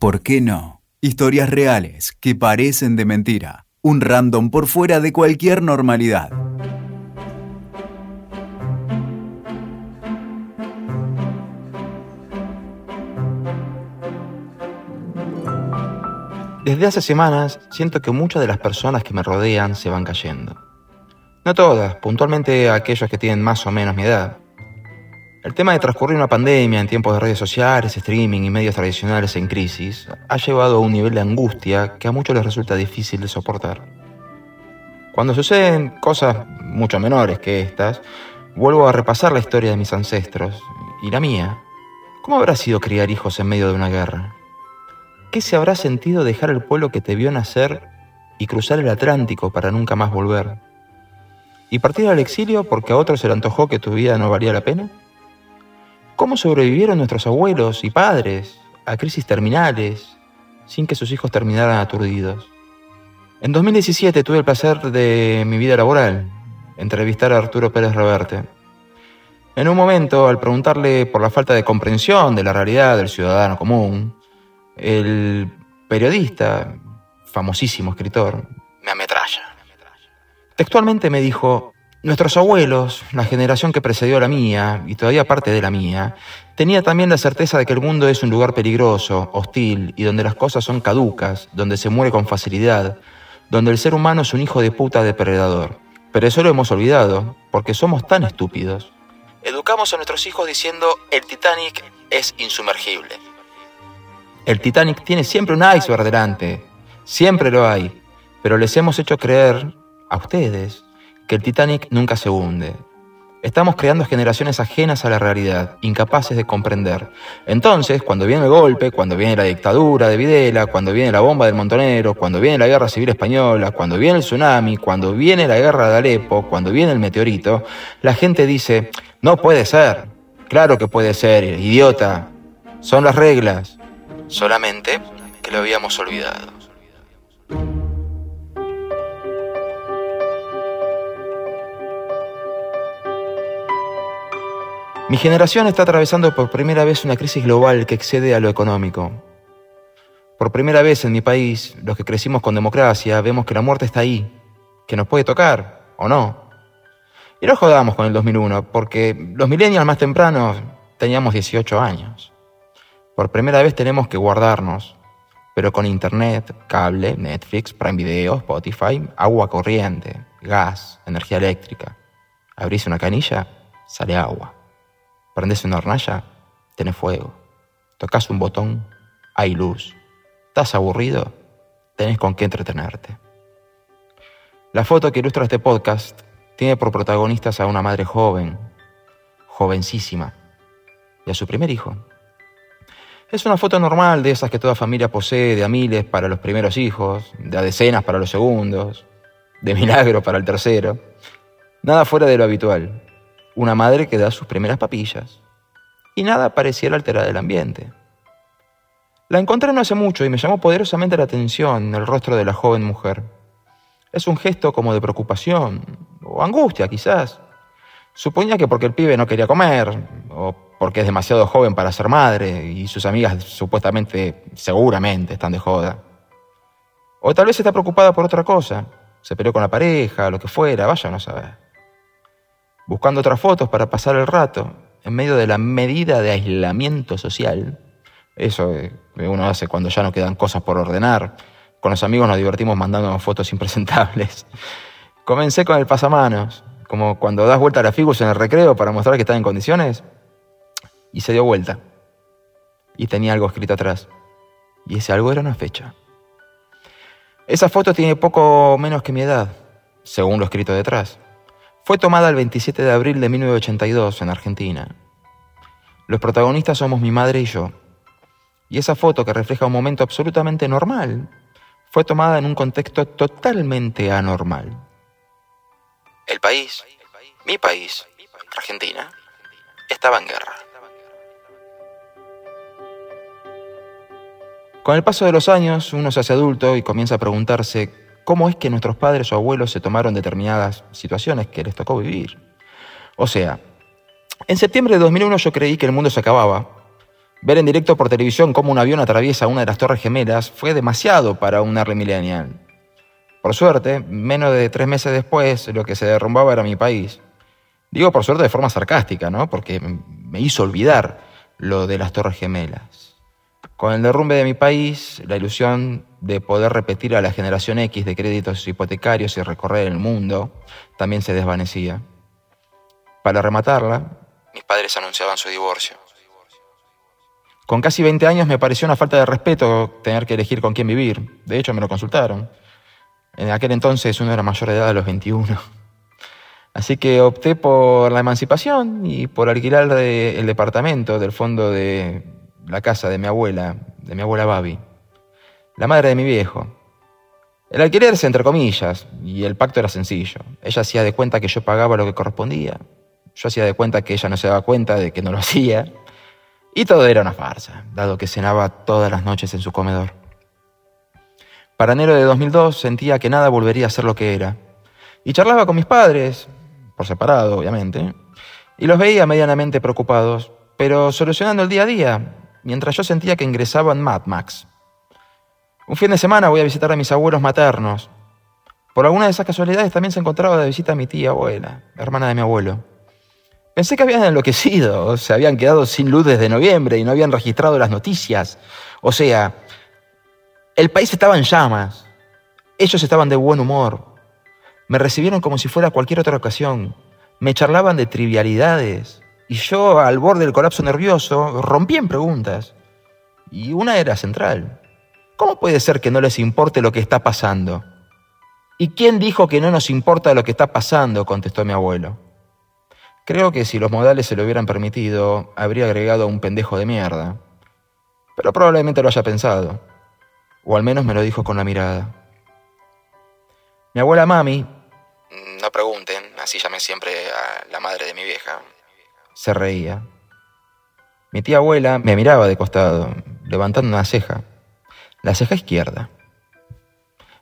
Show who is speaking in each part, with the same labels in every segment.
Speaker 1: ¿Por qué no? Historias reales que parecen de mentira. Un random por fuera de cualquier normalidad.
Speaker 2: Desde hace semanas siento que muchas de las personas que me rodean se van cayendo. No todas, puntualmente aquellos que tienen más o menos mi edad. El tema de transcurrir una pandemia en tiempos de redes sociales, streaming y medios tradicionales en crisis ha llevado a un nivel de angustia que a muchos les resulta difícil de soportar. Cuando suceden cosas mucho menores que estas, vuelvo a repasar la historia de mis ancestros y la mía. ¿Cómo habrá sido criar hijos en medio de una guerra? ¿Qué se habrá sentido dejar el pueblo que te vio nacer y cruzar el Atlántico para nunca más volver? ¿Y partir al exilio porque a otros se le antojó que tu vida no valía la pena? ¿Cómo sobrevivieron nuestros abuelos y padres a crisis terminales sin que sus hijos terminaran aturdidos? En 2017 tuve el placer de mi vida laboral, entrevistar a Arturo Pérez Reverte. En un momento, al preguntarle por la falta de comprensión de la realidad del ciudadano común, el periodista, famosísimo escritor, me ametralla. Textualmente me dijo, Nuestros abuelos, la generación que precedió a la mía, y todavía parte de la mía, tenía también la certeza de que el mundo es un lugar peligroso, hostil, y donde las cosas son caducas, donde se muere con facilidad, donde el ser humano es un hijo de puta depredador. Pero eso lo hemos olvidado, porque somos tan estúpidos. Educamos a nuestros hijos diciendo, el Titanic es insumergible. El Titanic tiene siempre un iceberg delante, siempre lo hay, pero les hemos hecho creer, a ustedes, que el Titanic nunca se hunde. Estamos creando generaciones ajenas a la realidad, incapaces de comprender. Entonces, cuando viene el golpe, cuando viene la dictadura de Videla, cuando viene la bomba del Montonero, cuando viene la guerra civil española, cuando viene el tsunami, cuando viene la guerra de Alepo, cuando viene el meteorito, la gente dice, no puede ser. Claro que puede ser, idiota. Son las reglas. Solamente que lo habíamos olvidado. Mi generación está atravesando por primera vez una crisis global que excede a lo económico. Por primera vez en mi país, los que crecimos con democracia, vemos que la muerte está ahí, que nos puede tocar, o no. Y no jodamos con el 2001, porque los millennials más tempranos teníamos 18 años. Por primera vez tenemos que guardarnos, pero con internet, cable, Netflix, Prime Video, Spotify, agua corriente, gas, energía eléctrica. Abrís una canilla, sale agua. Prendes una hornalla, tenés fuego. Tocas un botón, hay luz. ¿Estás aburrido? Tenés con qué entretenerte. La foto que ilustra este podcast tiene por protagonistas a una madre joven, jovencísima, y a su primer hijo. Es una foto normal de esas que toda familia posee, de a miles para los primeros hijos, de a decenas para los segundos, de milagro para el tercero. Nada fuera de lo habitual una madre que da sus primeras papillas, y nada pareciera alterar el ambiente. La encontré no hace mucho y me llamó poderosamente la atención el rostro de la joven mujer. Es un gesto como de preocupación, o angustia quizás. Suponía que porque el pibe no quería comer, o porque es demasiado joven para ser madre, y sus amigas supuestamente, seguramente, están de joda. O tal vez está preocupada por otra cosa, se peleó con la pareja, lo que fuera, vaya no saber buscando otras fotos para pasar el rato, en medio de la medida de aislamiento social. Eso que uno hace cuando ya no quedan cosas por ordenar. Con los amigos nos divertimos mandándonos fotos impresentables. Comencé con el pasamanos, como cuando das vuelta a la figus en el recreo para mostrar que está en condiciones. Y se dio vuelta. Y tenía algo escrito atrás. Y ese algo era una fecha. Esa foto tiene poco menos que mi edad, según lo escrito detrás. Fue tomada el 27 de abril de 1982 en Argentina. Los protagonistas somos mi madre y yo. Y esa foto, que refleja un momento absolutamente normal, fue tomada en un contexto totalmente anormal. El país, mi país, Argentina, estaba en guerra. Con el paso de los años, uno se hace adulto y comienza a preguntarse cómo es que nuestros padres o abuelos se tomaron determinadas situaciones que les tocó vivir. O sea, en septiembre de 2001 yo creí que el mundo se acababa, Ver en directo por televisión cómo un avión atraviesa una de las torres gemelas fue demasiado para un early millennial. Por suerte, menos de tres meses después, lo que se derrumbaba era mi país. Digo por suerte de forma sarcástica, ¿no? Porque me hizo olvidar lo de las torres gemelas. Con el derrumbe de mi país, la ilusión de poder repetir a la generación X de créditos hipotecarios y recorrer el mundo también se desvanecía. Para rematarla, mis padres anunciaban su divorcio. Con casi 20 años me pareció una falta de respeto tener que elegir con quién vivir. De hecho, me lo consultaron. En aquel entonces uno era mayor de edad a los 21. Así que opté por la emancipación y por alquilar el departamento del fondo de la casa de mi abuela, de mi abuela Babi, la madre de mi viejo. El alquiler entre comillas y el pacto era sencillo. Ella hacía de cuenta que yo pagaba lo que correspondía. Yo hacía de cuenta que ella no se daba cuenta de que no lo hacía. Y todo era una farsa, dado que cenaba todas las noches en su comedor. Para enero de 2002 sentía que nada volvería a ser lo que era. Y charlaba con mis padres, por separado, obviamente, y los veía medianamente preocupados, pero solucionando el día a día, mientras yo sentía que ingresaba en Mad Max. Un fin de semana voy a visitar a mis abuelos maternos. Por alguna de esas casualidades también se encontraba de visita a mi tía abuela, hermana de mi abuelo. Pensé que habían enloquecido, se habían quedado sin luz desde noviembre y no habían registrado las noticias. O sea, el país estaba en llamas. Ellos estaban de buen humor. Me recibieron como si fuera cualquier otra ocasión. Me charlaban de trivialidades. Y yo, al borde del colapso nervioso, rompí en preguntas. Y una era central. ¿Cómo puede ser que no les importe lo que está pasando? ¿Y quién dijo que no nos importa lo que está pasando? contestó mi abuelo. Creo que si los modales se lo hubieran permitido, habría agregado un pendejo de mierda. Pero probablemente lo haya pensado. O al menos me lo dijo con la mirada. Mi abuela mami, no pregunten, así llamé siempre a la madre de mi vieja, se reía. Mi tía abuela me miraba de costado, levantando una ceja, la ceja izquierda.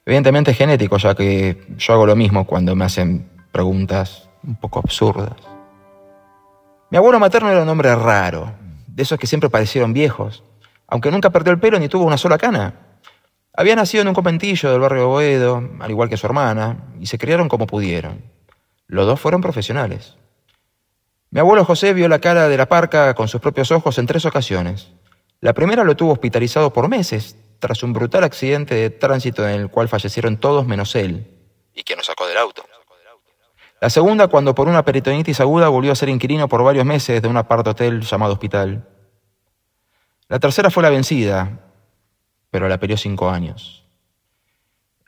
Speaker 2: Evidentemente es genético, ya que yo hago lo mismo cuando me hacen preguntas un poco absurdas. Mi abuelo materno era un hombre raro, de esos que siempre parecieron viejos, aunque nunca perdió el pelo ni tuvo una sola cana. Había nacido en un conventillo del barrio Boedo, al igual que su hermana, y se criaron como pudieron. Los dos fueron profesionales. Mi abuelo José vio la cara de la parca con sus propios ojos en tres ocasiones. La primera lo tuvo hospitalizado por meses, tras un brutal accidente de tránsito en el cual fallecieron todos menos él, y que nos sacó del auto. La segunda, cuando por una peritonitis aguda volvió a ser inquilino por varios meses de un apart hotel llamado hospital. La tercera fue la vencida, pero la peleó cinco años.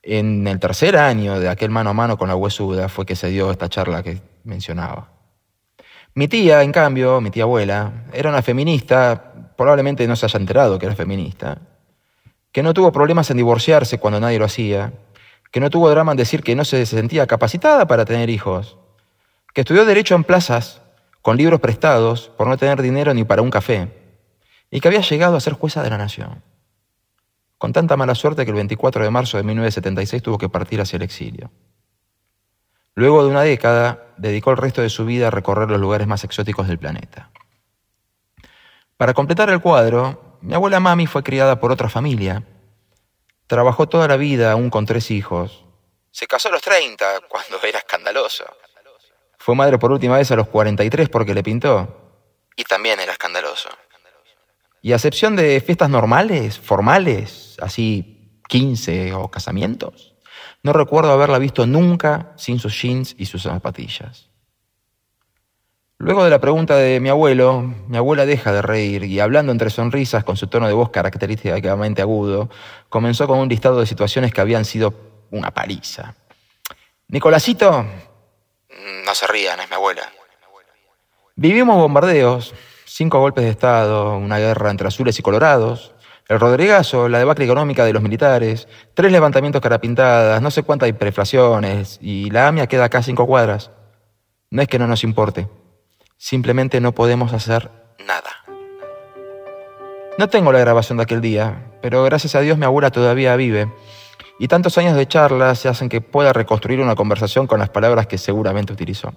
Speaker 2: En el tercer año de aquel mano a mano con la huesuda fue que se dio esta charla que mencionaba. Mi tía, en cambio, mi tía abuela, era una feminista, probablemente no se haya enterado que era feminista, que no tuvo problemas en divorciarse cuando nadie lo hacía, que no tuvo drama en decir que no se sentía capacitada para tener hijos, que estudió derecho en plazas, con libros prestados, por no tener dinero ni para un café, y que había llegado a ser jueza de la nación con tanta mala suerte que el 24 de marzo de 1976 tuvo que partir hacia el exilio. Luego de una década, dedicó el resto de su vida a recorrer los lugares más exóticos del planeta. Para completar el cuadro, mi abuela Mami fue criada por otra familia. Trabajó toda la vida, aún con tres hijos. Se casó a los 30, cuando era escandaloso. Fue madre por última vez a los 43 porque le pintó. Y también era escandaloso. Y a excepción de fiestas normales, formales, así 15 o casamientos, no recuerdo haberla visto nunca sin sus jeans y sus zapatillas. Luego de la pregunta de mi abuelo, mi abuela deja de reír y hablando entre sonrisas con su tono de voz característicamente agudo, comenzó con un listado de situaciones que habían sido una paliza. Nicolásito, no se rían, es mi abuela. Vivimos bombardeos, cinco golpes de Estado, una guerra entre azules y colorados, el Rodrigazo, la debacle económica de los militares, tres levantamientos carapintadas, no sé cuántas hiperinflaciones, y la AMIA queda acá cinco cuadras. No es que no nos importe, simplemente no podemos hacer nada. No tengo la grabación de aquel día, pero gracias a Dios mi abuela todavía vive, y tantos años de charlas se hacen que pueda reconstruir una conversación con las palabras que seguramente utilizó.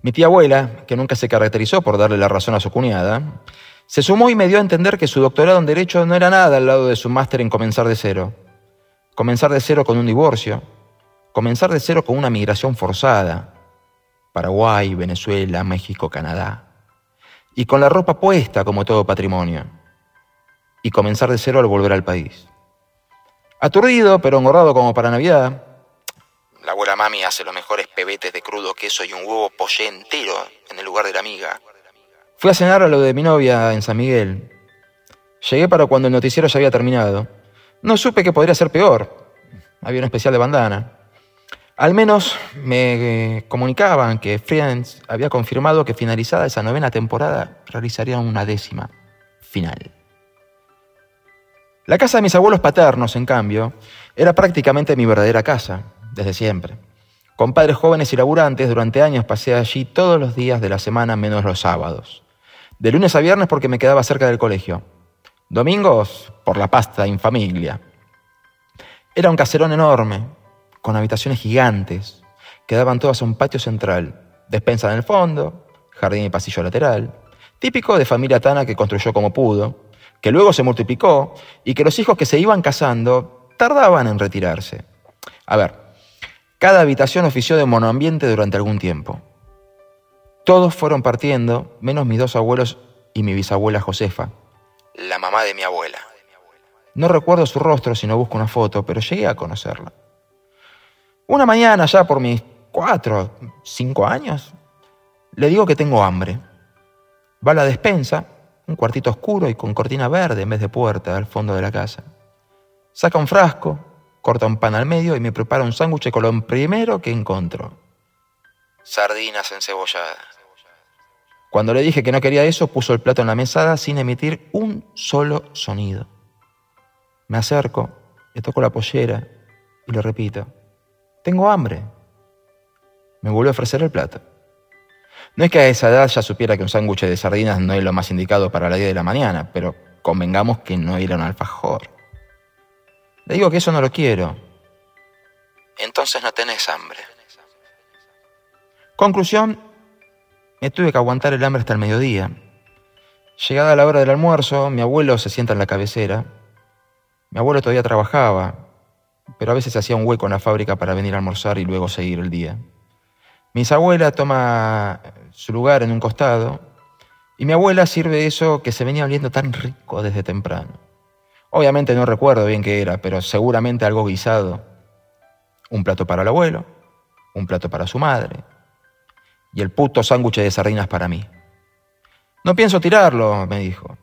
Speaker 2: Mi tía abuela, que nunca se caracterizó por darle la razón a su cuñada, Se sumó y me dio a entender que su doctorado en Derecho no era nada al lado de su máster en comenzar de cero. Comenzar de cero con un divorcio, comenzar de cero con una migración forzada, Paraguay, Venezuela, México, Canadá, y con la ropa puesta como todo patrimonio, y comenzar de cero al volver al país. Aturdido, pero engordado como para Navidad, la abuela mami hace los mejores pebetes de crudo queso y un huevo pollé entero en el lugar de la amiga. Fui a cenar a lo de mi novia en San Miguel. Llegué para cuando el noticiero ya había terminado. No supe que podría ser peor. Había un especial de bandana. Al menos me comunicaban que Friends había confirmado que finalizada esa novena temporada realizarían una décima final. La casa de mis abuelos paternos, en cambio, era prácticamente mi verdadera casa, desde siempre. Con padres jóvenes y laburantes, durante años pasé allí todos los días de la semana menos los sábados. De lunes a viernes porque me quedaba cerca del colegio. Domingos por la pasta en familia. Era un caserón enorme, con habitaciones gigantes, que daban todas a un patio central, despensa en el fondo, jardín y pasillo lateral, típico de familia tana que construyó como pudo, que luego se multiplicó y que los hijos que se iban casando tardaban en retirarse. A ver, cada habitación ofició de monoambiente durante algún tiempo. Todos fueron partiendo, menos mis dos abuelos y mi bisabuela Josefa, la mamá de mi abuela. No recuerdo su rostro si no busco una foto, pero llegué a conocerla. Una mañana, ya por mis cuatro, cinco años, le digo que tengo hambre. Va a la despensa un cuartito oscuro y con cortina verde en vez de puerta al fondo de la casa. Saca un frasco, corta un pan al medio y me prepara un sándwich con lo primero que encontró. Sardinas encebolladas. Cuando le dije que no quería eso, puso el plato en la mesada sin emitir un solo sonido. Me acerco, le toco la pollera y le repito, tengo hambre. Me vuelve a ofrecer el plato. No es que a esa edad ya supiera que un sándwich de sardinas no es lo más indicado para la 10 de la mañana, pero convengamos que no era un alfajor. Le digo que eso no lo quiero. Entonces no tenés hambre. Conclusión, tuve que aguantar el hambre hasta el mediodía. Llegada la hora del almuerzo, mi abuelo se sienta en la cabecera. Mi abuelo todavía trabajaba, pero a veces hacía un hueco en la fábrica para venir a almorzar y luego seguir el día. Mi abuela toma su lugar en un costado y mi abuela sirve eso que se venía oliendo tan rico desde temprano. Obviamente no recuerdo bien qué era, pero seguramente algo guisado. Un plato para el abuelo, un plato para su madre y el puto sándwich de sardinas para mí. No pienso tirarlo, me dijo.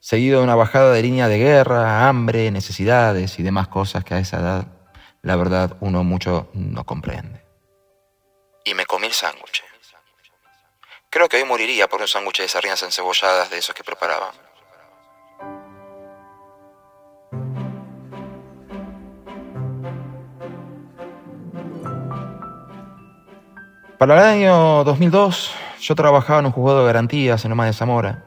Speaker 2: Seguido de una bajada de línea de guerra, hambre, necesidades y demás cosas que a esa edad, la verdad, uno mucho no comprende y me comí el sándwich. Creo que hoy moriría por un sándwich de sardinas encebolladas de esos que preparaban. Para el año 2002, yo trabajaba en un juzgado de garantías en Loma de Zamora.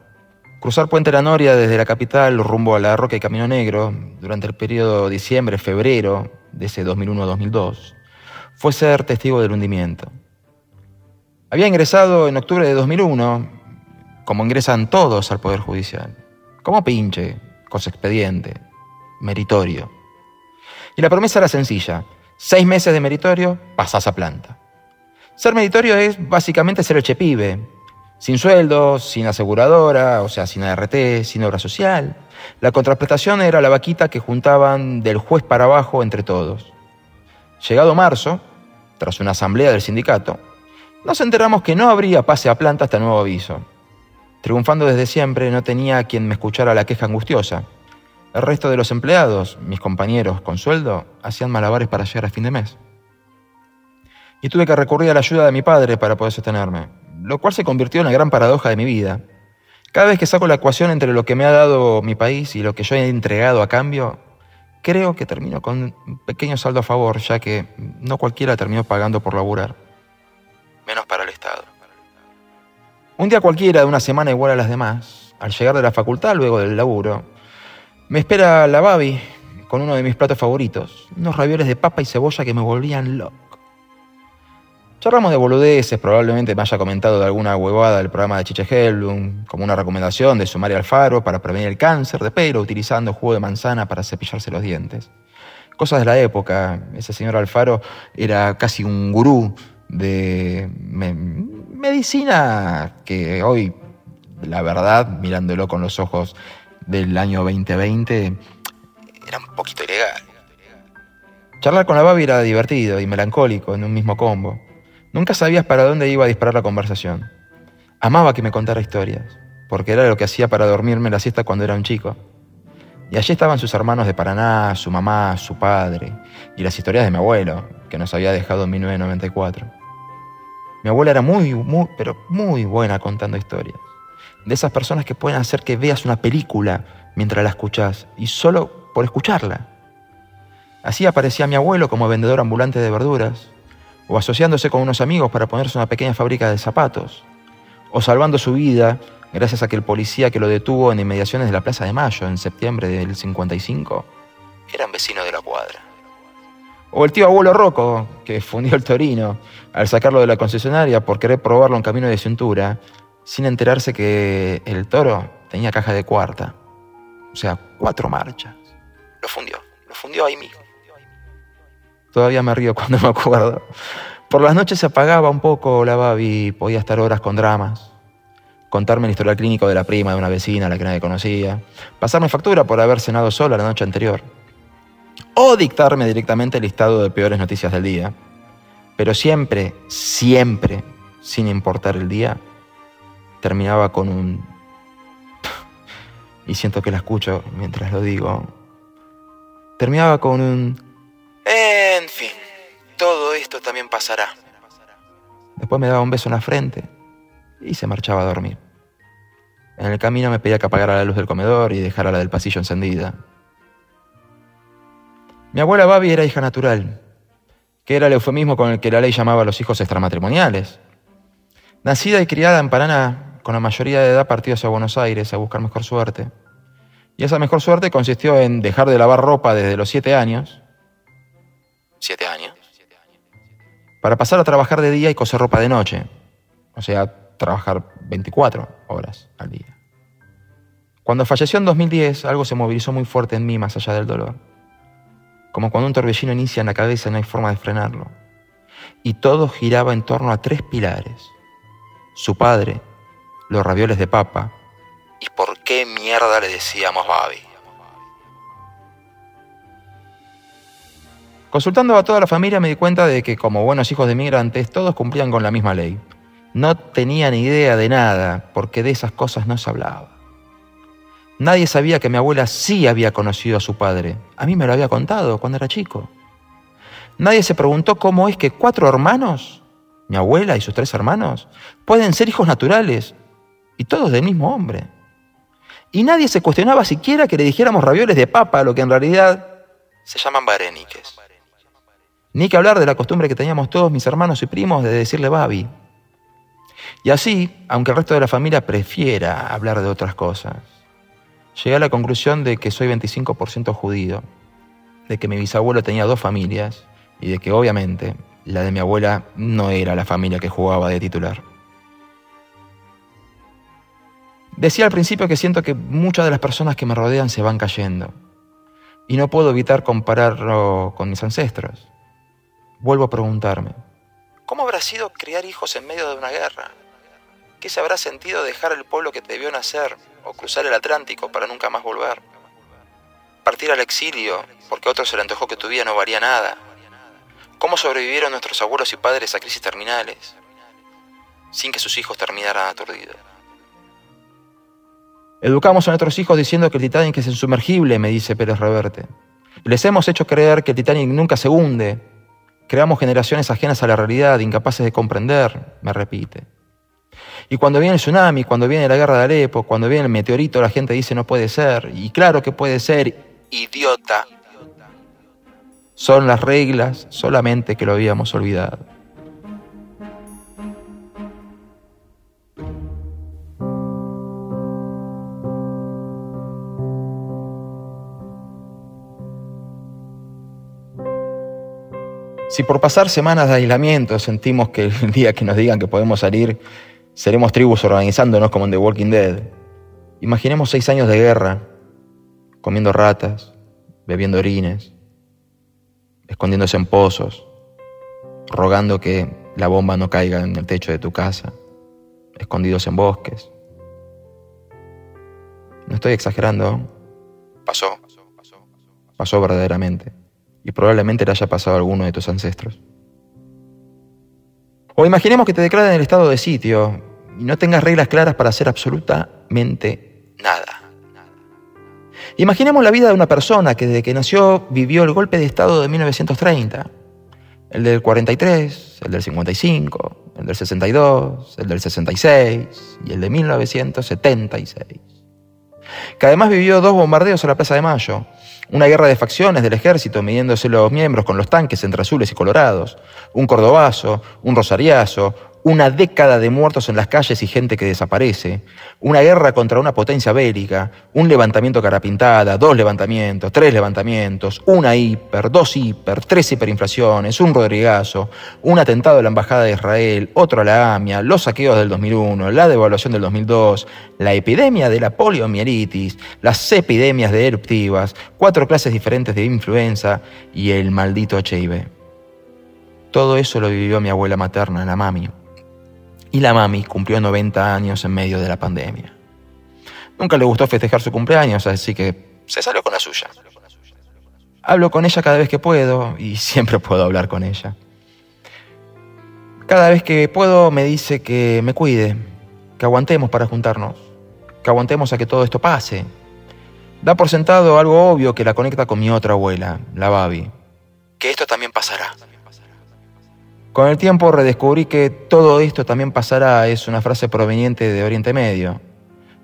Speaker 2: Cruzar Puente La Noria desde la capital rumbo a la Roca y Camino Negro durante el periodo diciembre-febrero de ese 2001-2002 fue ser testigo del hundimiento. Había ingresado en octubre de 2001, como ingresan todos al Poder Judicial, como pinche, con su expediente, meritorio. Y la promesa era sencilla, seis meses de meritorio, pasás a planta. Ser meritorio es básicamente ser el chepibe, sin sueldo, sin aseguradora, o sea, sin ART, sin obra social. La contraprestación era la vaquita que juntaban del juez para abajo entre todos. Llegado marzo, tras una asamblea del sindicato, nos enteramos que no habría pase a planta hasta nuevo aviso. Triunfando desde siempre, no tenía quien me escuchara la queja angustiosa. El resto de los empleados, mis compañeros con sueldo, hacían malabares para llegar a fin de mes. Y tuve que recurrir a la ayuda de mi padre para poder sostenerme, lo cual se convirtió en la gran paradoja de mi vida. Cada vez que saco la ecuación entre lo que me ha dado mi país y lo que yo he entregado a cambio, creo que termino con un pequeño saldo a favor, ya que no cualquiera terminó pagando por laburar menos para el Estado. Un día cualquiera de una semana igual a las demás, al llegar de la facultad luego del laburo, me espera la Babi con uno de mis platos favoritos, unos ravioles de papa y cebolla que me volvían loco. Charlamos de boludeces, probablemente me haya comentado de alguna huevada del programa de Chiche Hellblum, como una recomendación de sumar Alfaro para prevenir el cáncer de pelo utilizando jugo de manzana para cepillarse los dientes. Cosas de la época. Ese señor Alfaro era casi un gurú de medicina que hoy, la verdad, mirándolo con los ojos del año 2020, era un poquito ilegal. Charlar con la Babi era divertido y melancólico en un mismo combo. Nunca sabías para dónde iba a disparar la conversación. Amaba que me contara historias, porque era lo que hacía para dormirme la siesta cuando era un chico. Y allí estaban sus hermanos de Paraná, su mamá, su padre, y las historias de mi abuelo, que nos había dejado en 1994. Mi abuela era muy, muy, pero muy buena contando historias. De esas personas que pueden hacer que veas una película mientras la escuchas, y solo por escucharla. Así aparecía mi abuelo como vendedor ambulante de verduras, o asociándose con unos amigos para ponerse una pequeña fábrica de zapatos, o salvando su vida gracias a que el policía que lo detuvo en inmediaciones de la Plaza de Mayo en septiembre del 55 eran vecinos de la cuadra. O el tío abuelo Rocco, que fundió el Torino al sacarlo de la concesionaria por querer probarlo en camino de cintura, sin enterarse que el toro tenía caja de cuarta, o sea, cuatro marchas. Lo fundió, lo fundió ahí mismo. Todavía me río cuando me acuerdo. Por las noches se apagaba un poco la babi podía estar horas con dramas. Contarme el historial clínico de la prima de una vecina a la que nadie conocía. Pasarme factura por haber cenado sola la noche anterior. O dictarme directamente el listado de peores noticias del día. Pero siempre, siempre, sin importar el día, terminaba con un... y siento que la escucho mientras lo digo. Terminaba con un... En fin, todo esto también pasará. Después me daba un beso en la frente y se marchaba a dormir. En el camino me pedía que apagara la luz del comedor y dejara la del pasillo encendida. Mi abuela Babi era hija natural, que era el eufemismo con el que la ley llamaba a los hijos extramatrimoniales. Nacida y criada en Paraná, con la mayoría de edad partidos a Buenos Aires a buscar mejor suerte. Y esa mejor suerte consistió en dejar de lavar ropa desde los siete años siete años, para pasar a trabajar de día y coser ropa de noche, o sea, trabajar 24 horas al día. Cuando falleció en 2010, algo se movilizó muy fuerte en mí más allá del dolor. Como cuando un torbellino inicia en la cabeza y no hay forma de frenarlo. Y todo giraba en torno a tres pilares. Su padre, los ravioles de papa, y por qué mierda le decíamos Babi. Consultando a toda la familia me di cuenta de que como buenos hijos de migrantes todos cumplían con la misma ley. No tenía ni idea de nada porque de esas cosas no se hablaba. Nadie sabía que mi abuela sí había conocido a su padre. A mí me lo había contado cuando era chico. Nadie se preguntó cómo es que cuatro hermanos, mi abuela y sus tres hermanos, pueden ser hijos naturales y todos del mismo hombre. Y nadie se cuestionaba siquiera que le dijéramos ravioles de papa, lo que en realidad se llaman bareniques. Ni que hablar de la costumbre que teníamos todos mis hermanos y primos de decirle Babi. Y así, aunque el resto de la familia prefiera hablar de otras cosas, llegué a la conclusión de que soy 25% judío, de que mi bisabuelo tenía dos familias y de que obviamente la de mi abuela no era la familia que jugaba de titular. Decía al principio que siento que muchas de las personas que me rodean se van cayendo y no puedo evitar compararlo con mis ancestros. Vuelvo a preguntarme, ¿cómo habrá sido criar hijos en medio de una guerra? ¿Qué se habrá sentido dejar el pueblo que te vio nacer o cruzar el Atlántico para nunca más volver? Partir al exilio porque a otro se le antojó que tu vida no varía nada. ¿Cómo sobrevivieron nuestros abuelos y padres a crisis terminales sin que sus hijos terminaran aturdidos? Educamos a nuestros hijos diciendo que el Titanic es insumergible, me dice Pérez Reverte. Les hemos hecho creer que el Titanic nunca se hunde, Creamos generaciones ajenas a la realidad, incapaces de comprender, me repite. Y cuando viene el tsunami, cuando viene la guerra de Alepo, cuando viene el meteorito, la gente dice no puede ser. Y claro que puede ser, idiota. Son las reglas solamente que lo habíamos olvidado. Si por pasar semanas de aislamiento sentimos que el día que nos digan que podemos salir, seremos tribus organizándonos como en The Walking Dead, imaginemos seis años de guerra, comiendo ratas, bebiendo orines, escondiéndose en pozos, rogando que la bomba no caiga en el techo de tu casa, escondidos en bosques. No estoy exagerando. Pasó, pasó verdaderamente y probablemente le haya pasado a alguno de tus ancestros. O imaginemos que te declaren el estado de sitio y no tengas reglas claras para hacer absolutamente nada. Imaginemos la vida de una persona que desde que nació vivió el golpe de Estado de 1930, el del 43, el del 55, el del 62, el del 66 y el de 1976. Que además vivió dos bombardeos a la Plaza de Mayo, una guerra de facciones del ejército midiéndose los miembros con los tanques entre azules y colorados, un cordobazo, un rosariazo, una década de muertos en las calles y gente que desaparece, una guerra contra una potencia bélica, un levantamiento carapintada, dos levantamientos, tres levantamientos, una hiper, dos hiper, tres hiperinflaciones, un rodrigazo, un atentado a la Embajada de Israel, otro a la AMIA, los saqueos del 2001, la devaluación del 2002, la epidemia de la poliomielitis, las epidemias de eruptivas, cuatro clases diferentes de influenza y el maldito HIV. Todo eso lo vivió mi abuela materna, la mami y la mami cumplió 90 años en medio de la pandemia. Nunca le gustó festejar su cumpleaños, así que se salió con la suya. Hablo con ella cada vez que puedo y siempre puedo hablar con ella. Cada vez que puedo me dice que me cuide, que aguantemos para juntarnos, que aguantemos a que todo esto pase. Da por sentado algo obvio que la conecta con mi otra abuela, la Babi, que esto también pasará. Con el tiempo redescubrí que todo esto también pasará es una frase proveniente de Oriente Medio,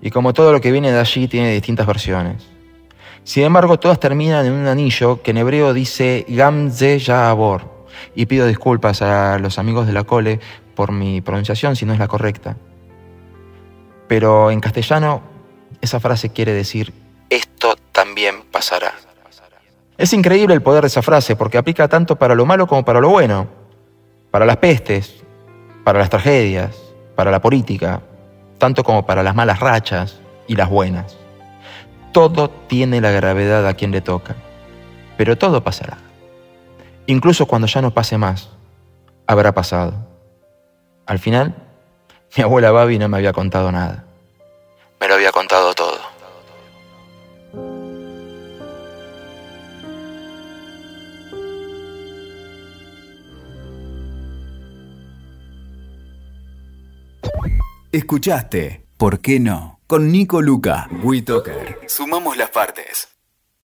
Speaker 2: y como todo lo que viene de allí tiene distintas versiones. Sin embargo, todas terminan en un anillo que en hebreo dice Gamze Ya'abor, y pido disculpas a los amigos de la cole por mi pronunciación si no es la correcta. Pero en castellano, esa frase quiere decir esto también pasará. Es increíble el poder de esa frase porque aplica tanto para lo malo como para lo bueno para las pestes, para las tragedias, para la política, tanto como para las malas rachas y las buenas. Todo tiene la gravedad a quien le toca, pero todo pasará. Incluso cuando ya no pase más, habrá pasado. Al final, mi abuela Babi no me había contado nada. Me lo había contado todo.
Speaker 1: Escuchaste, ¿por qué no? Con Nico Luca, WeToker. Sumamos las partes.